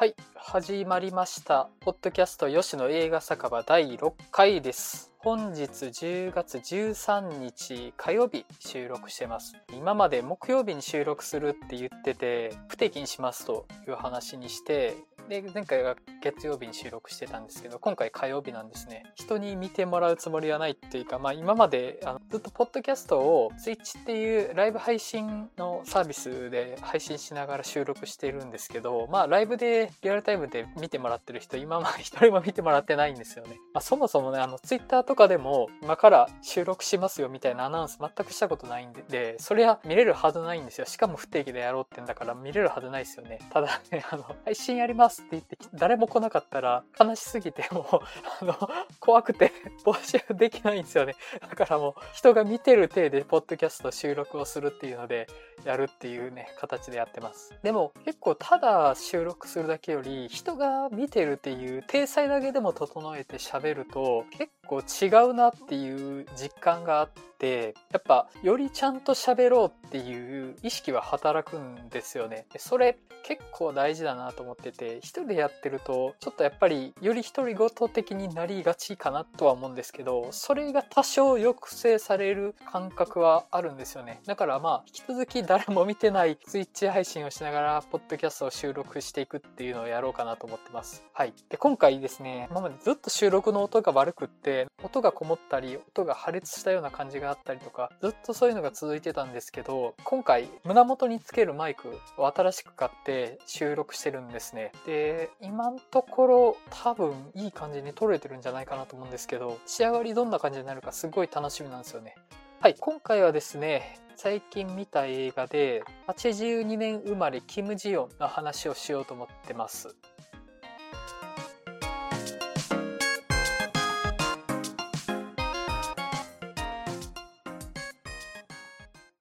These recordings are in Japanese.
はい、始まりました。ポッドキャスト吉野映画酒場第6回です。本日10月13日火曜日収録してます。今まで木曜日に収録するって言ってて、不定期にしますという話にして、で、前回が月曜日に収録してたんですけど、今回火曜日なんですね。人に見てもらうつもりはないっていうか、まあ今まであのずっとポッドキャストを Twitch っていうライブ配信のサービスで配信しながら収録してるんですけど、まあライブでリアルタイムで見てもらってる人、今まで一人も見てもらってないんですよね。まあそもそもね、あの Twitter とかでも今から収録しますよみたいなアナウンス全くしたことないんで、でそれは見れるはずないんですよ。しかも不定期でやろうってんだから見れるはずないですよね。ただね、あの、配信やりますって言って誰も来なかったら悲しすぎてもう、あの、怖くて 募集できないんですよね。だからもう人が見てる体でポッドキャスト収録をするっていうのでやるっていうね形でやってます。でも結構ただ収録するだけより人が見てるっていう体裁だけでも整えて喋ると結構違うなっていう実感があってやっぱよりちゃんと喋ろうっていう意識は働くんですよね。それ結構大事だなと思ってて一人でやってるとちょっとやっぱりより独り言的になりがちかなとは思うんですけどそれが多少抑制される感覚はあるんですよね。だからまあ引き続き誰も見てない Twitch 配信をしながらポッドキャストを収録していくっていうのをやろうかなと思ってます。はい。で今回ですね今までずっと収録の音が悪くって音がこもったり音が破裂したような感じがあったりとかずっとそういうのが続いてたんですけど今回胸元につけるマイクを新しく買って収録してるんですね。で今のところ多分いい感じに撮れてるんじゃないかなと思うんですけど仕上がりどんな感じになるかすごい楽しみなんですよね。はい。今回はですね最近見た映画で82年生まれキム・ジヨンの話をしようと思ってます。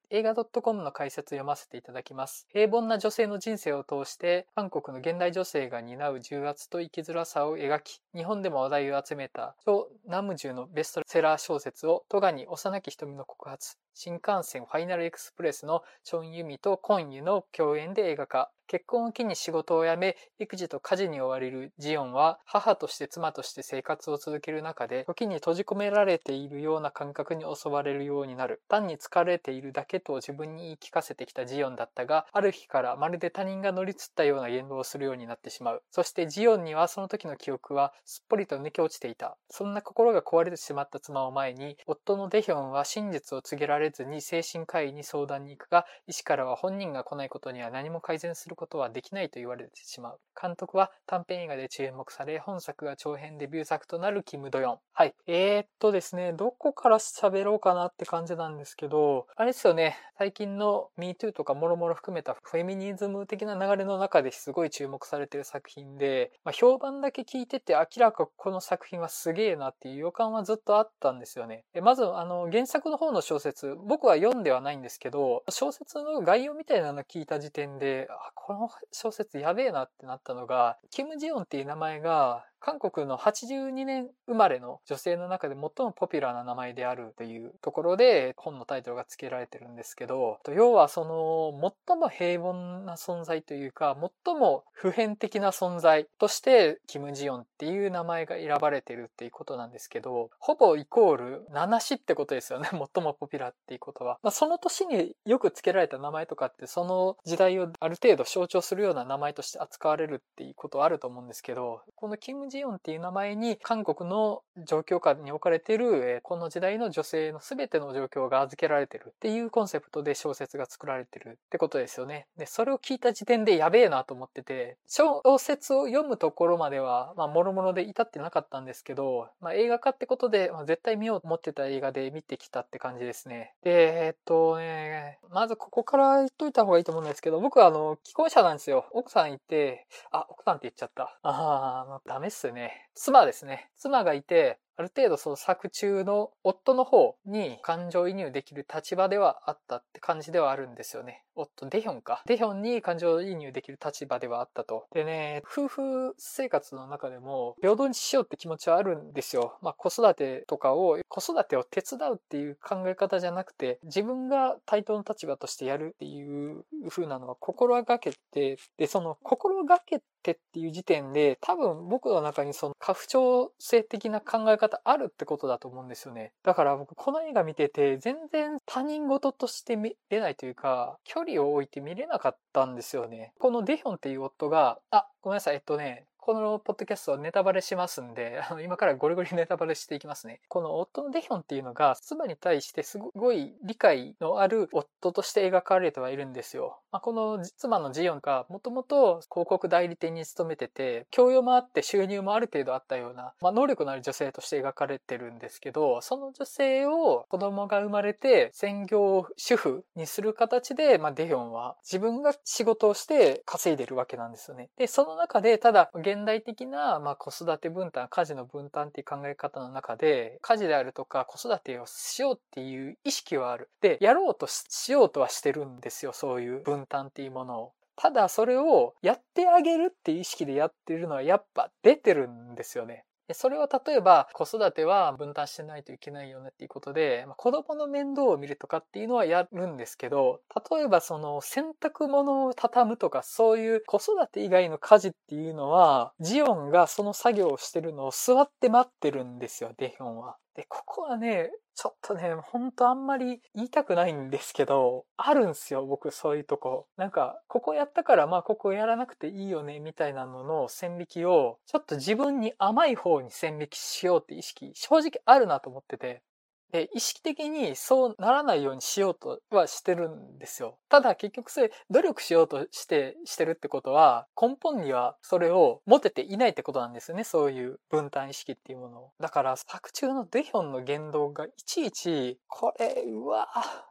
映画 .com の解説を読ませていただきます。平凡な女性の人生を通して、韓国の現代女性が担う重圧と生きづらさを描き、日本でも話題を集めた、超ナムジュのベストセラー小説を、トガに幼き瞳の告発、新幹線ファイナルエクスプレスのチョンユミとコンユの共演で映画化。結婚を機に仕事を辞め、育児と家事に追われるジオンは、母として妻として生活を続ける中で、時に閉じ込められているような感覚に襲われるようになる。単に疲れているだけと自分に言い聞かせてきたジオンだったが、ある日からまるで他人が乗りつったような言動をするようになってしまう。そしてジオンにはその時の記憶はすっぽりと抜け落ちていた。そんな心が壊れてしまった妻を前に、夫のデヒョンは真実を告げられずに精神科医に相談に行くが、医師からは本人が来ないことには何も改善することはできないと言われてしまう。監督は短編映画で注目され、本作が長編デビュー作となるキム・ドヨン。はい。えー、っとですね、どこから喋ろうかなって感じなんですけど、あれですよね、最近の MeToo とかもろもろ含めたフェミニズム的な流れの中ですごい注目されてる作品で、まあ、評判だけ聞いてて明らかこの作品はすげえなっていう予感はずっとあったんですよね。まず、あの、原作の方の小説、僕は読んではないんですけど、小説の概要みたいなの聞いた時点で、あ、この小説やべえなってなったのが、キム・ジヨンっていう名前が、韓国の82年生まれの女性の中で最もポピュラーな名前であるというところで本のタイトルが付けられてるんですけど、要はその最も平凡な存在というか、最も普遍的な存在としてキム・ジヨンっていう名前が選ばれてるっていうことなんですけど、ほぼイコール七子ってことですよね。最もポピュラーっていうことは。まあ、その年によく付けられた名前とかってその時代をある程度象徴するような名前として扱われるっていうことはあると思うんですけど、このキム・ジヨンっていう名前に韓国の状況下に置かれているこの時代の女性の全ての状況が預けられてるっていうコンセプトで小説が作られてるってことですよね。で、それを聞いた時点でやべえなと思ってて、小説を読むところまでは、まあ、もろもろで至ってなかったんですけど、まあ、映画化ってことで、まあ、絶対見ようと思ってた映画で見てきたって感じですね。で、えっとね、まずここから言っといた方がいいと思うんですけど、僕はあの、既婚者なんですよ。奥さんいて、あ、奥さんって言っちゃった。ああ、ダメね。妻ですね。妻がいて、ある程度その作中の夫の方に感情移入できる立場ではあったって感じではあるんですよね。夫、デヒョンか。デヒョンに感情移入できる立場ではあったと。でね、夫婦生活の中でも平等にしようって気持ちはあるんですよ。まあ子育てとかを、子育てを手伝うっていう考え方じゃなくて、自分が対等の立場としてやるっていう風なのは心がけて、で、その心がけてっていう時点で、多分僕の中にその過不調性的な考え方あるってことだと思うんですよね。だから僕この映画見てて、全然他人事として見れないというか、距離を置いて見れなかったんですよね。このデヒョンっていう夫が、あ、ごめんなさい、えっとね、このポッドキャストはネタバレしますんで、あの今からゴリゴリネタバレしていきますね。この夫のデヒョンっていうのが、妻に対してすごい理解のある夫として描かれてはいるんですよ。まあ、この妻のジヨンがもともと広告代理店に勤めてて、教養もあって収入もある程度あったような、まあ、能力のある女性として描かれてるんですけど、その女性を子供が生まれて専業主婦にする形で、まあ、デヒョンは自分が仕事をして稼いでるわけなんですよね。で、その中で、ただ、現現代的な、まあ、子育て分担、家事の分担っていう考え方の中で、家事であるとか子育てをしようっていう意識はある。で、やろうとしようとはしてるんですよ、そういう分担っていうものを。ただそれをやってあげるっていう意識でやってるのはやっぱ出てるんですよね。それを例えば子育ては分担してないといけないよねっていうことで、まあ、子供の面倒を見るとかっていうのはやるんですけど、例えばその洗濯物を畳むとかそういう子育て以外の家事っていうのは、ジオンがその作業をしてるのを座って待ってるんですよ、デヒョンは。で、ここはね、ちょっとね、ほんとあんまり言いたくないんですけど、あるんすよ、僕そういうとこ。なんか、ここやったからまあここやらなくていいよね、みたいなのの線引きを、ちょっと自分に甘い方に線引きしようって意識、正直あるなと思ってて。で、意識的にそうならないようにしようとはしてるんですよ。ただ結局それ努力しようとして、してるってことは根本にはそれを持てていないってことなんですよね。そういう分担意識っていうものを。だから作中のデヒョンの言動がいちいち、これ、うわ、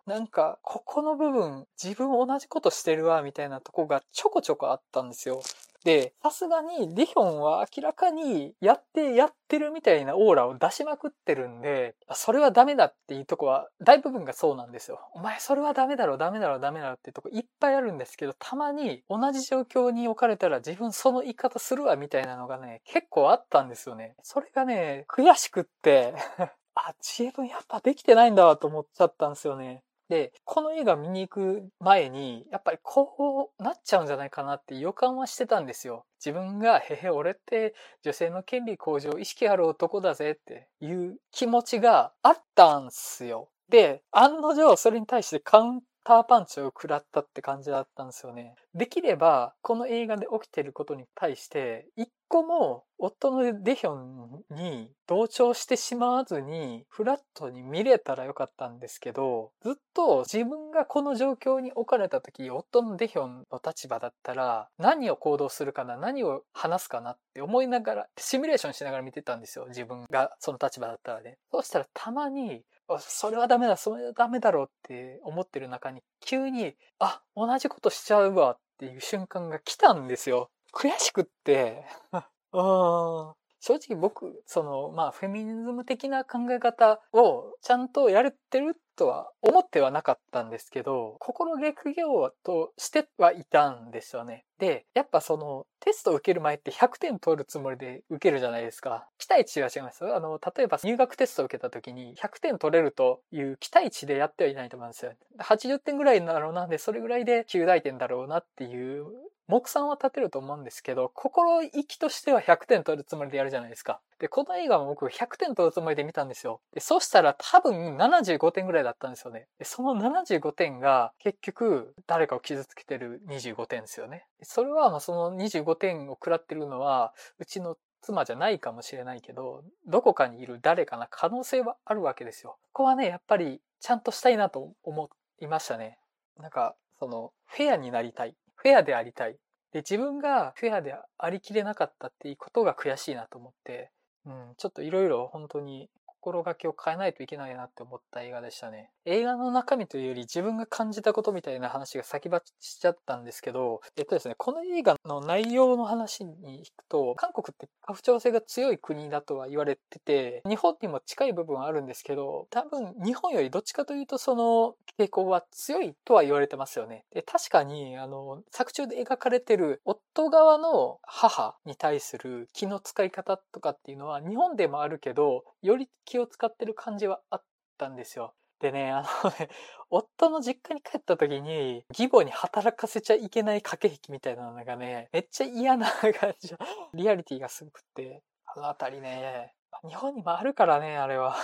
なんかここの部分自分同じことしてるわ、みたいなとこがちょこちょこあったんですよ。で、さすがにディヒョンは明らかにやってやってるみたいなオーラを出しまくってるんで、それはダメだっていうとこは大部分がそうなんですよ。お前それはダメだろ、ダメだろ、ダメだろっていうとこいっぱいあるんですけど、たまに同じ状況に置かれたら自分その言い方するわみたいなのがね、結構あったんですよね。それがね、悔しくって あ、自分やっぱできてないんだわと思っちゃったんですよね。で、この映画見に行く前に、やっぱりこうなっちゃうんじゃないかなって予感はしてたんですよ。自分が、へへ、俺って女性の権利向上意識ある男だぜっていう気持ちがあったんすよ。で、案の定それに対してカウンターパンチを食らったって感じだったんですよね。できれば、この映画で起きてることに対して、一個も夫のデヒョンに同調してしまわずに、フラットに見れたらよかったんですけど、ずっと自分がこの状況に置かれた時、夫のデヒョンの立場だったら、何を行動するかな、何を話すかなって思いながら、シミュレーションしながら見てたんですよ。自分がその立場だったらね。そうしたらたまに、それはダメだ、それはダメだろうって思ってる中に、急に、あ、同じことしちゃうわっていう瞬間が来たんですよ。悔しくって、うん。正直僕、その、まあ、フェミニズム的な考え方をちゃんとやれてるとは思ってはなかったんですけど、心逆行としてはいたんですよね。で、やっぱその、テスト受ける前って100点取るつもりで受けるじゃないですか。期待値は違いますあの、例えば入学テスト受けた時に100点取れるという期待値でやってはいないと思うんですよ。80点ぐらいだろうな、で、それぐらいで9大点だろうなっていう目算は立てると思うんですけど、心意気としては100点取るつもりでやるじゃないですか。で、この映画も僕100点取るつもりで見たんですよ。で、そしたら多分75点ぐらいだったんですよね。で、その75点が結局誰かを傷つけてる25点ですよね。それはまあその25点を食らってるのは、うちの妻じゃないかもしれないけど、どこかにいる誰かな可能性はあるわけですよ。ここはね、やっぱりちゃんとしたいなと思いましたね。なんか、その、フェアになりたい。フェアでありたい。で、自分がフェアでありきれなかったっていうことが悔しいなと思って、うん、ちょっといろいろ本当に心がけを変えないといけないなって思った映画でしたね。映画の中身というより自分が感じたことみたいな話が先走っちゃったんですけど、えっとですね、この映画の内容の話に行くと、韓国って家父長制が強い国だとは言われてて、日本にも近い部分はあるんですけど、多分日本よりどっちかというとその傾向は強いとは言われてますよね。で、確かに、あの、作中で描かれてる夫側の母に対する気の使い方とかっていうのは日本でもあるけど、より気を使ってる感じはあったんですよ。でね、あのね、夫の実家に帰った時に、義母に働かせちゃいけない駆け引きみたいなのがね、めっちゃ嫌な感じ。リアリティがすごくって、あのあたりね、日本にもあるからね、あれは。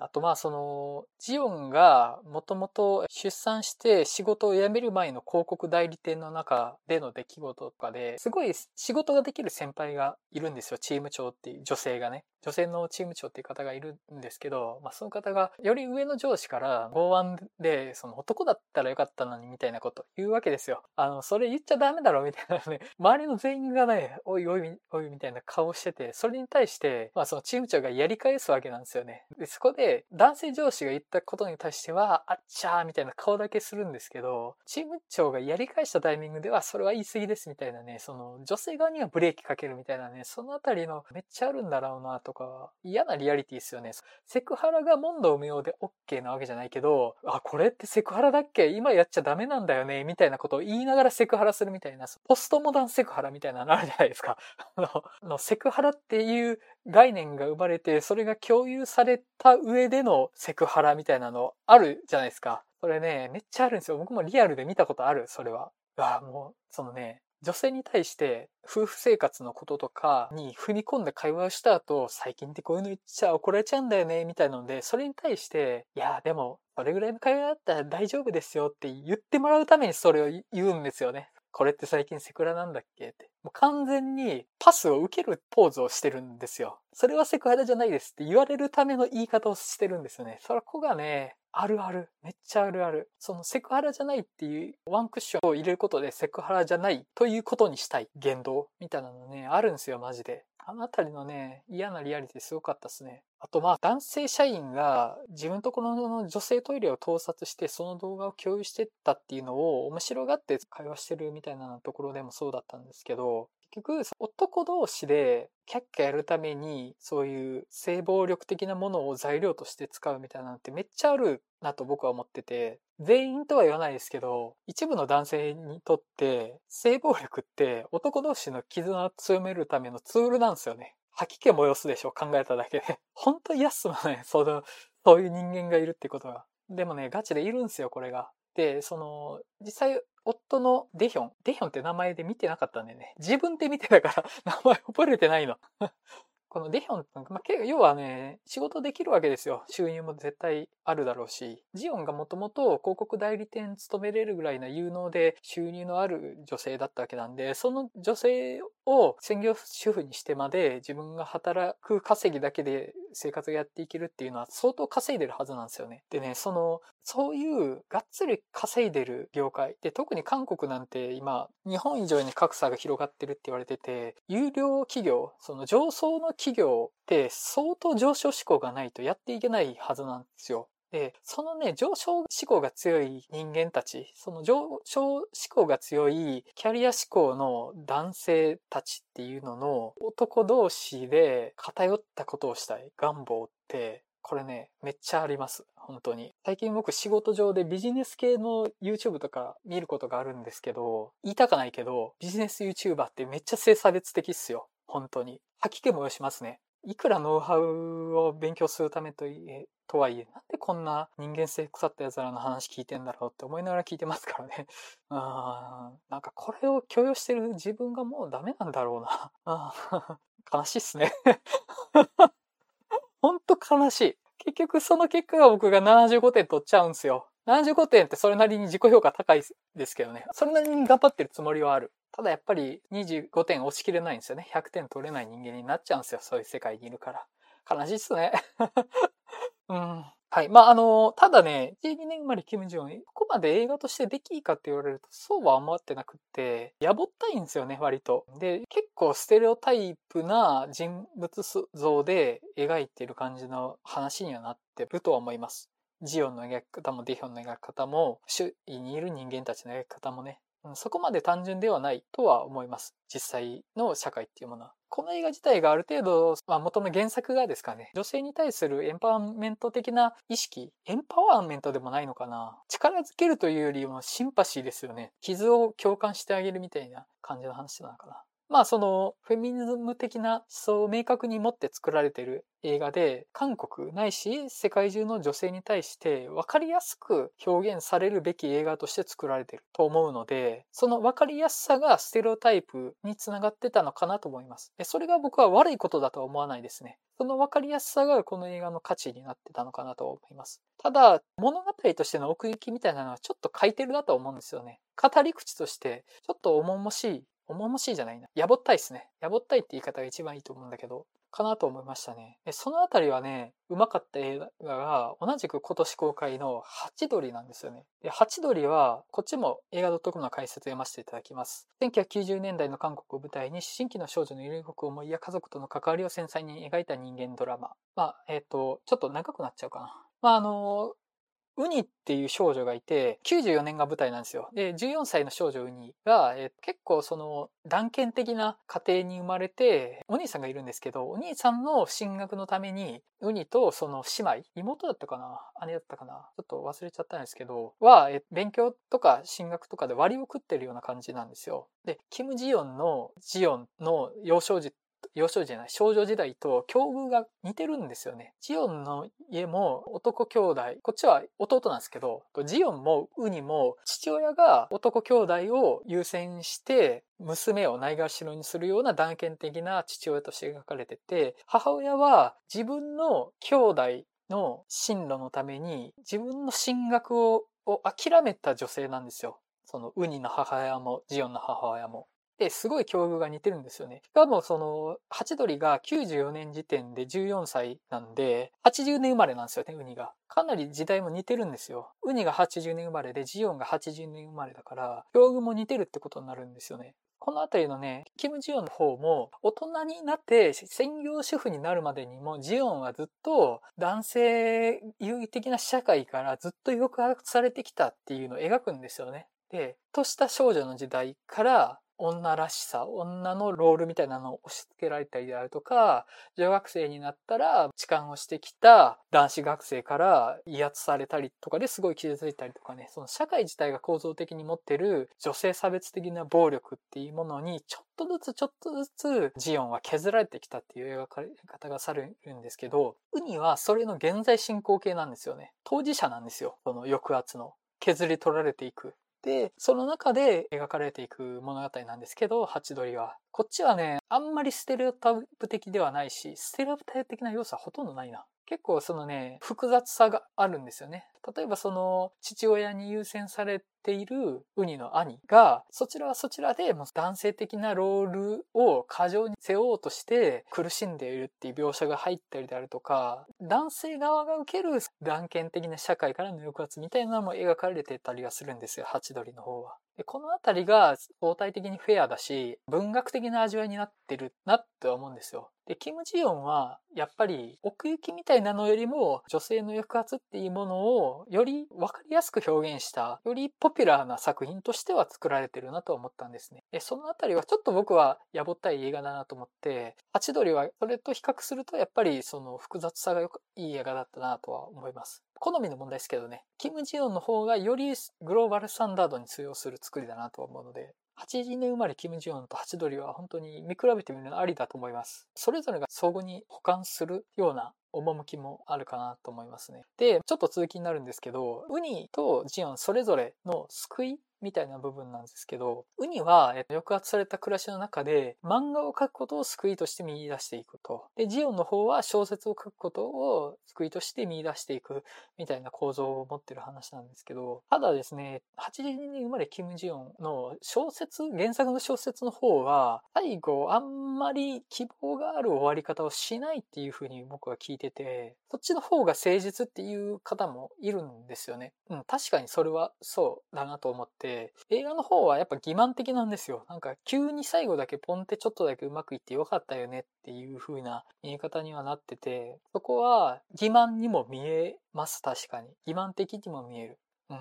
あとまあその、ジオンがもともと出産して仕事を辞める前の広告代理店の中での出来事とかで、すごい仕事ができる先輩がいるんですよ。チーム長っていう女性がね。女性のチーム長っていう方がいるんですけど、まあその方がより上の上司から剛腕で、その男だったらよかったのにみたいなこと言うわけですよ。あの、それ言っちゃダメだろみたいなね、周りの全員がね、おいおいおいみたいな顔してて、それに対して、まあそのチーム長がやり返すわけなんですよね。で、そこで男性上司が言ったことに対しては、あっちゃーみたいな顔だけするんですけど、チーム長がやり返したタイミングでは、それは言い過ぎですみたいなね、その女性側にはブレーキかけるみたいなね、そのあたりのめっちゃあるんだろうなととか、嫌なリアリティですよね。セクハラが問答無用で OK なわけじゃないけど、あ、これってセクハラだっけ？今やっちゃダメなんだよね？みたいなことを言いながらセクハラするみたいな、ポストモダンセクハラみたいなのあるじゃないですか。あの、セクハラっていう概念が生まれて、それが共有された上でのセクハラみたいなのあるじゃないですか。それね、めっちゃあるんですよ。僕もリアルで見たことある、それは。あもう、そのね、女性に対して夫婦生活のこととかに踏み込んで会話をした後、最近ってこういうの言っちゃ怒られちゃうんだよね、みたいなので、それに対して、いや、でも、それぐらいの会話だったら大丈夫ですよって言ってもらうためにそれを言うんですよね。これって最近セクハラなんだっけ？って。もう完全にパスを受けるポーズをしてるんですよ。それはセクハラじゃないですって言われるための言い方をしてるんですよね。そこがね、あるある。めっちゃあるある。そのセクハラじゃないっていうワンクッションを入れることでセクハラじゃないということにしたい言動みたいなのね、あるんですよ、マジで。あのあたりのね、嫌なリアリティすごかったですね。あとまあ、男性社員が自分とこの女性トイレを盗撮してその動画を共有してったっていうのを面白がって会話してるみたいなところでもそうだったんですけど、局、男同士でキャッキャやるために、そういう性暴力的なものを材料として使うみたいなのってめっちゃあるなと僕は思ってて、全員とは言わないですけど、一部の男性にとって、性暴力って男同士の絆を強めるためのツールなんですよね。吐き気催すでしょ、考えただけで。本当嫌っすもんね、その、そういう人間がいるってことは。でもね、ガチでいるんですよ、これが。で、その、実際、夫のデヒョン。デヒョンって名前で見てなかったんだよね。自分で見てたから 名前覚えてないのこのデヒョンって、まあ、要はね、仕事できるわけですよ。収入も絶対あるだろうし。ジオンがもともと広告代理店勤めれるぐらいな有能で収入のある女性だったわけなんで、その女性を専業主婦にしてまで自分が働く稼ぎだけで生活をやっていけるっていうのは相当稼いでるはずなんですよね。でね、その、そういうがっつり稼いでる業界。で、特に韓国なんて今、日本以上に格差が広がってるって言われてて、有料企業、その上層の企企業って相当上昇志向がないとやっていけないはずなんですよ。で、そのね、上昇志向が強い人間たち、その上昇志向が強いキャリア志向の男性たちっていうのの男同士で偏ったことをしたい願望って、これね、めっちゃあります。本当に。最近僕仕事上でビジネス系の YouTube とか見ることがあるんですけど、言いたかないけど、ビジネス YouTuber ってめっちゃ性差別的っすよ。本当に。吐き気もしますね。いくらノウハウを勉強するためといえ、とはいえ、なんでこんな人間性腐った奴らの話聞いてんだろうって思いながら聞いてますからね。うん。なんかこれを許容してる自分がもうダメなんだろうな。悲しいっすね。ほんと悲しい。結局その結果が僕が75点取っちゃうんすよ。75点ってそれなりに自己評価高いですけどね。それなりに頑張ってるつもりはある。ただやっぱり25点落ちきれないんですよね。100点取れない人間になっちゃうんですよ。そういう世界にいるから。悲しいっすね。うん。はい。まあ、あの、ただね、12年生まれキム・ジョン、ここまで映画としてできいいかって言われると、そうは思ってなくって、やぼったいんですよね、割と。で、結構ステレオタイプな人物像で描いてる感じの話にはなってるとは思います。ジオンの描き方もディヒョンの描き方も、周囲にいる人間たちの描き方もね、そこまで単純ではないとは思います。実際の社会っていうものは。この映画自体がある程度、まあ、元の原作がですかね、女性に対するエンパワーメント的な意識、エンパワーメントでもないのかな。力づけるというよりもシンパシーですよね。傷を共感してあげるみたいな感じの話なのかな。まあそのフェミニズム的な思想を明確に持って作られてる映画で、韓国ないし世界中の女性に対して分かりやすく表現されるべき映画として作られてると思うので、その分かりやすさがステレオタイプにつながってたのかなと思います。それが僕は悪いことだとは思わないですね。その分かりやすさがこの映画の価値になってたのかなと思います。ただ、物語としての奥行きみたいなのはちょっと書いてるなと思うんですよね。語り口としてちょっと重々しい重々しいじゃないな。やぼったいっすね。やぼったいって言い方が一番いいと思うんだけど、かなと思いましたね。そのあたりはね、うまかった映画が、同じく今年公開のハチドリなんですよね。で、ハチドリは、こっちも映画 .com の解説を読ませていただきます。1990年代の韓国を舞台に、新規の少女の揺れ動く思いや家族との関わりを繊細に描いた人間ドラマ。まあ、えっ、ー、と、ちょっと長くなっちゃうかな。まあ、あの、ウニっていう少女がいて、94年が舞台なんですよ。で、14歳の少女ウニが、え結構その断片的な家庭に生まれて、お兄さんがいるんですけど、お兄さんの進学のために、ウニとその姉妹、妹だったかな姉だったかなちょっと忘れちゃったんですけど、は、え勉強とか進学とかで割を食ってるような感じなんですよ。で、キム・ジヨンのジヨンの幼少時幼少時じゃない、少女時代と境遇が似てるんですよね。ジオンの家も男兄弟、こっちは弟なんですけど、ジオンもウニも父親が男兄弟を優先して娘をないがしろにするような断片的な父親として描かれてて、母親は自分の兄弟の進路のために自分の進学を諦めた女性なんですよ。そのウニの母親もジオンの母親も。で、すごい境遇が似てるんですよね。しかもその、ハチドリが94年時点で14歳なんで、80年生まれなんですよね、ウニが。かなり時代も似てるんですよ。ウニが80年生まれで、ジオンが80年生まれだから、境遇も似てるってことになるんですよね。このあたりのね、キム・ジヨンの方も、大人になって専業主婦になるまでにも、ジヨンはずっと男性優位的な社会からずっと抑圧されてきたっていうのを描くんですよね。で、とした少女の時代から女らしさ、女のロールみたいなのを押し付けられたりであるとか、女学生になったら痴漢をしてきた男子学生から威圧されたりとかですごい傷ついたりとかね、その社会自体が構造的に持ってる女性差別的な暴力っていうものにちょっとずつちょっとずつジオンは削られてきたっていう描かれ方がされるんですけど、ウニはそれの現在進行形なんですよね。当事者なんですよ。その抑圧の。削り取られていく。で、その中で描かれていく物語なんですけど、ハチドリは。こっちはね、あんまりステレオタイプ的ではないし、ステレオタイプ的な要素はほとんどないな。結構そのね、複雑さがあるんですよね。例えばその父親に優先されているウニの兄が、そちらはそちらでもう男性的なロールを過剰に背負おうとして苦しんでいるっていう描写が入ったりであるとか、男性側が受ける断片的な社会からの抑圧みたいなのも描かれてたりはするんですよ、ハチドリの方は。でこのあたりが相対的にフェアだし、文学的な味わいになってるなって思うんですよ。で、キム・ジヨンは、やっぱり奥行きみたいなのよりも、女性の抑圧っていうものを、より分かりやすく表現した、よりポピュラーな作品としては作られてるなと思ったんですね。で、そのあたりはちょっと僕はやぼったい映画だなと思って、ハチドリはそれと比較すると、やっぱりその複雑さがよくいい映画だったなとは思います。好みの問題ですけどね、キム・ジヨンの方がよりグローバルスタンダードに通用する作りだなと思うので、82年生まれキム・ジヨンとハチドリは本当に見比べてみるのありだと思います。それぞれが相互に補完するような趣もあるかなと思いますね。で、ちょっと続きになるんですけど、ウニとジオンそれぞれの救いみたいな部分なんですけど、ウニは、え、抑圧された暮らしの中で漫画を描くことを救いとして見出していくと。で、ジオンの方は小説を書くことを救いとして見出していくみたいな構造を持ってる話なんですけど、ただですね、82年生まれキム・ジヨンの小説、原作の小説の方は、最後あんまり希望がある終わり方をしないっていうふうに僕は聞いてて、そっちの方が誠実っていう方もいるんですよね。うん、確かにそれはそうだなと思って、映画の方はやっぱ欺瞞的なんですよ。なんか急に最後だけポンってちょっとだけうまくいってよかったよねっていう風な見え方にはなってて、そこは欺瞞にも見えます、確かに。欺瞞的にも見える。うん。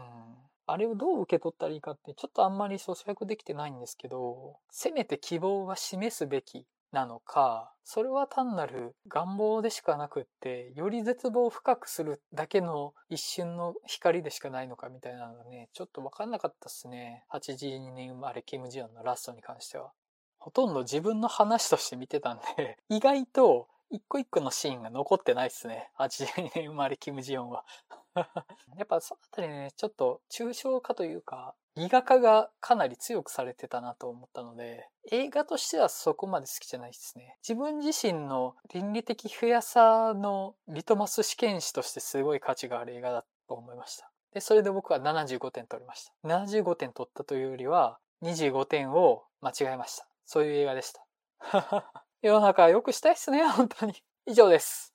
あれをどう受け取ったらいいかってちょっとあんまり咀嚼できてないんですけど、せめて希望は示すべきなのか、それは単なる願望でしかなくって、より絶望を深くするだけの一瞬の光でしかないのかみたいなのがね、ちょっとわかんなかったっすね。82年生まれキム・ジヨンのラストに関しては。ほとんど自分の話として見てたんで、意外と一個一個のシーンが残ってないっすね。82年生まれキム・ジヨンは。やっぱそのあたりね、ちょっと抽象化というか、ギ画化がかなり強くされてたなと思ったので、映画としてはそこまで好きじゃないですね。自分自身の倫理的不やさのリトマス試験紙としてすごい価値がある映画だと思いました。で、それで僕は75点取りました。75点取ったというよりは、25点を間違えました。そういう映画でした。世の中良くしたいっすね、本当に。以上です。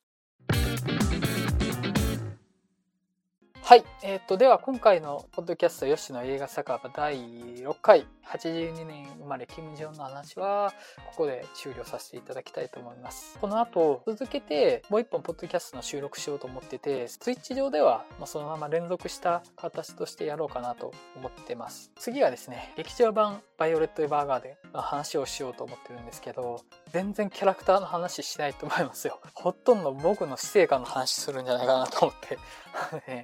はい。えっ、ー、と、では今回のポッドキャスト吉野映画酒場第6回、82年生まれキム・ジョンの話は、ここで終了させていただきたいと思います。この後、続けてもう一本ポッドキャストの収録しようと思ってて、ツイッチ上では、まそのまま連続した形としてやろうかなと思ってます。次はですね、劇場版バイオレット・エヴァーガーデンの話をしようと思ってるんですけど、全然キャラクターの話しないと思いますよ。ほとんど僕の死生観の話するんじゃないかなと思って。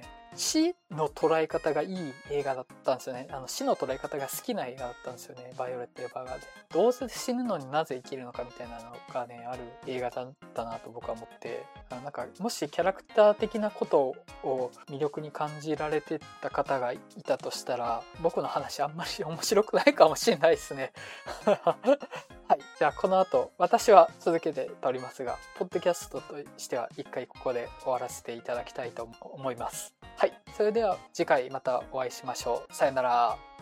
死の捉え方がいい映画だったんですよね。あの死の捉え方が好きな映画だったんですよね。バイオレット・エヴァーガーデン。どうせ死ぬのになぜ生きるのかみたいなのがね、ある映画だったなと僕は思って、あのなんかもしキャラクター的なことを魅力に感じられてた方がいたとしたら、僕の話あんまり面白くないかもしれないですね。はい。じゃあ、この後、私は続けて撮りますが、ポッドキャストとしては一回ここで終わらせていただきたいと思います。はい。それでは次回またお会いしましょう。さよなら。